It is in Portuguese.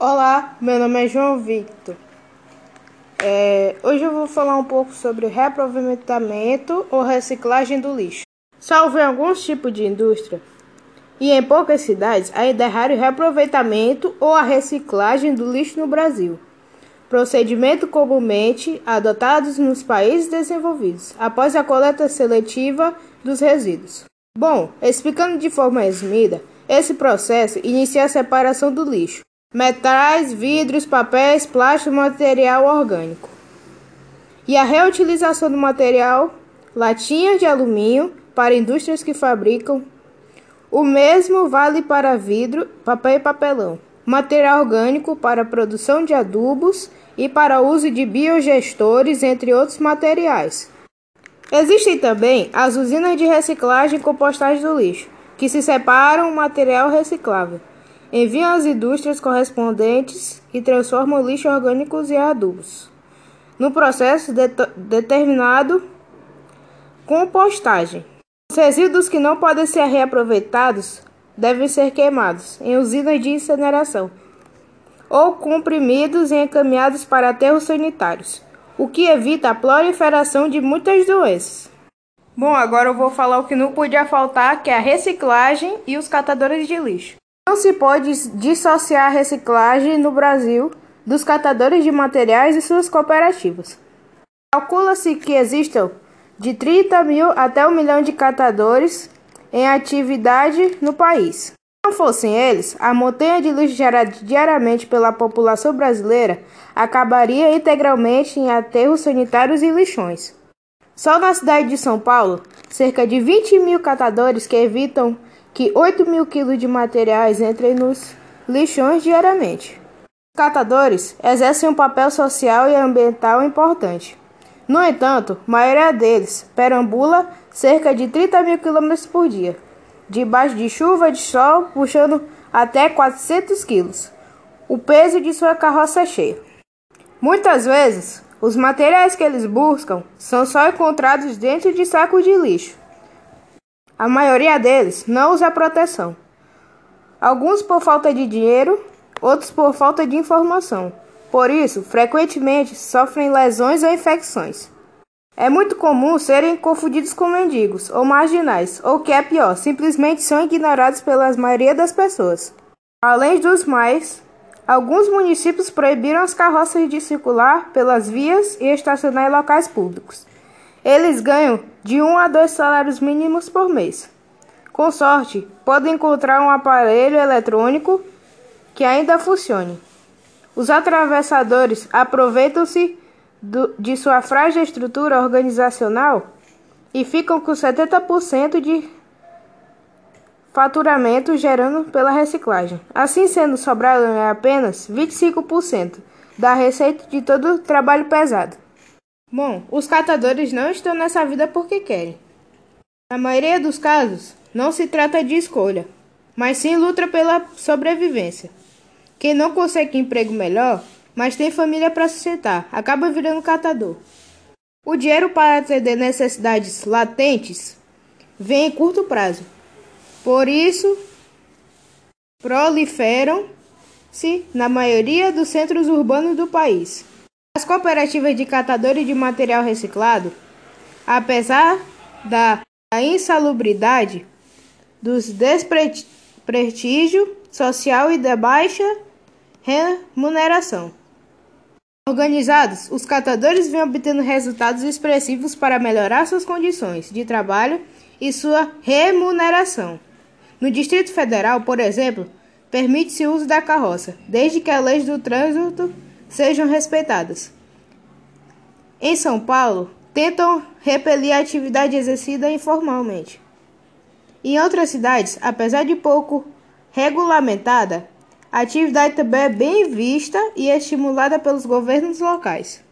Olá, meu nome é João Victor. É, hoje eu vou falar um pouco sobre reaproveitamento ou reciclagem do lixo. Salvo em alguns tipos de indústria e em poucas cidades, ainda é raro o reaproveitamento ou a reciclagem do lixo no Brasil. Procedimento comumente adotados nos países desenvolvidos após a coleta seletiva dos resíduos. Bom, explicando de forma resumida, esse processo inicia a separação do lixo, metais, vidros, papéis, plástico, material orgânico. E a reutilização do material, latinhas de alumínio para indústrias que fabricam. O mesmo vale para vidro, papel e papelão. Material orgânico para produção de adubos e para uso de biogestores, entre outros materiais. Existem também as usinas de reciclagem e compostagem do lixo, que se separam o material reciclável, enviam às indústrias correspondentes e transformam lixo orgânicos em adubos. No processo de determinado compostagem, os resíduos que não podem ser reaproveitados devem ser queimados em usinas de incineração ou comprimidos e encaminhados para aterros sanitários o que evita a proliferação de muitas doenças. Bom, agora eu vou falar o que não podia faltar, que é a reciclagem e os catadores de lixo. Não se pode dissociar a reciclagem no Brasil dos catadores de materiais e suas cooperativas. Calcula-se que existam de 30 mil até 1 milhão de catadores em atividade no país não fossem eles, a montanha de lixo gerada diariamente pela população brasileira acabaria integralmente em aterros sanitários e lixões. Só na cidade de São Paulo, cerca de 20 mil catadores que evitam que 8 mil quilos de materiais entrem nos lixões diariamente. Os catadores exercem um papel social e ambiental importante. No entanto, a maioria deles perambula cerca de 30 mil quilômetros por dia debaixo de chuva de sol, puxando até 400 quilos, o peso de sua carroça cheia. Muitas vezes, os materiais que eles buscam são só encontrados dentro de sacos de lixo. A maioria deles não usa proteção. Alguns por falta de dinheiro, outros por falta de informação. Por isso, frequentemente sofrem lesões ou infecções. É muito comum serem confundidos com mendigos ou marginais, ou que é pior, simplesmente são ignorados pela maioria das pessoas. Além dos mais, alguns municípios proibiram as carroças de circular pelas vias e estacionar em locais públicos. Eles ganham de um a dois salários mínimos por mês. Com sorte, podem encontrar um aparelho eletrônico que ainda funcione. Os atravessadores aproveitam-se de sua frágil estrutura organizacional e ficam com 70% de faturamento gerando pela reciclagem. Assim sendo, sobrado é apenas 25% da receita de todo o trabalho pesado. Bom, os catadores não estão nessa vida porque querem. Na maioria dos casos, não se trata de escolha, mas sim luta pela sobrevivência. Quem não consegue emprego melhor mas tem família para sustentar, acaba virando catador. O dinheiro para atender necessidades latentes vem em curto prazo. Por isso, proliferam-se na maioria dos centros urbanos do país. As cooperativas de catadores de material reciclado, apesar da insalubridade, dos desprestígio social e da baixa remuneração, Organizados, os catadores vêm obtendo resultados expressivos para melhorar suas condições de trabalho e sua remuneração. No Distrito Federal, por exemplo, permite-se o uso da carroça, desde que as leis do trânsito sejam respeitadas. Em São Paulo, tentam repelir a atividade exercida informalmente. Em outras cidades, apesar de pouco regulamentada, a atividade também é bem vista e estimulada pelos governos locais.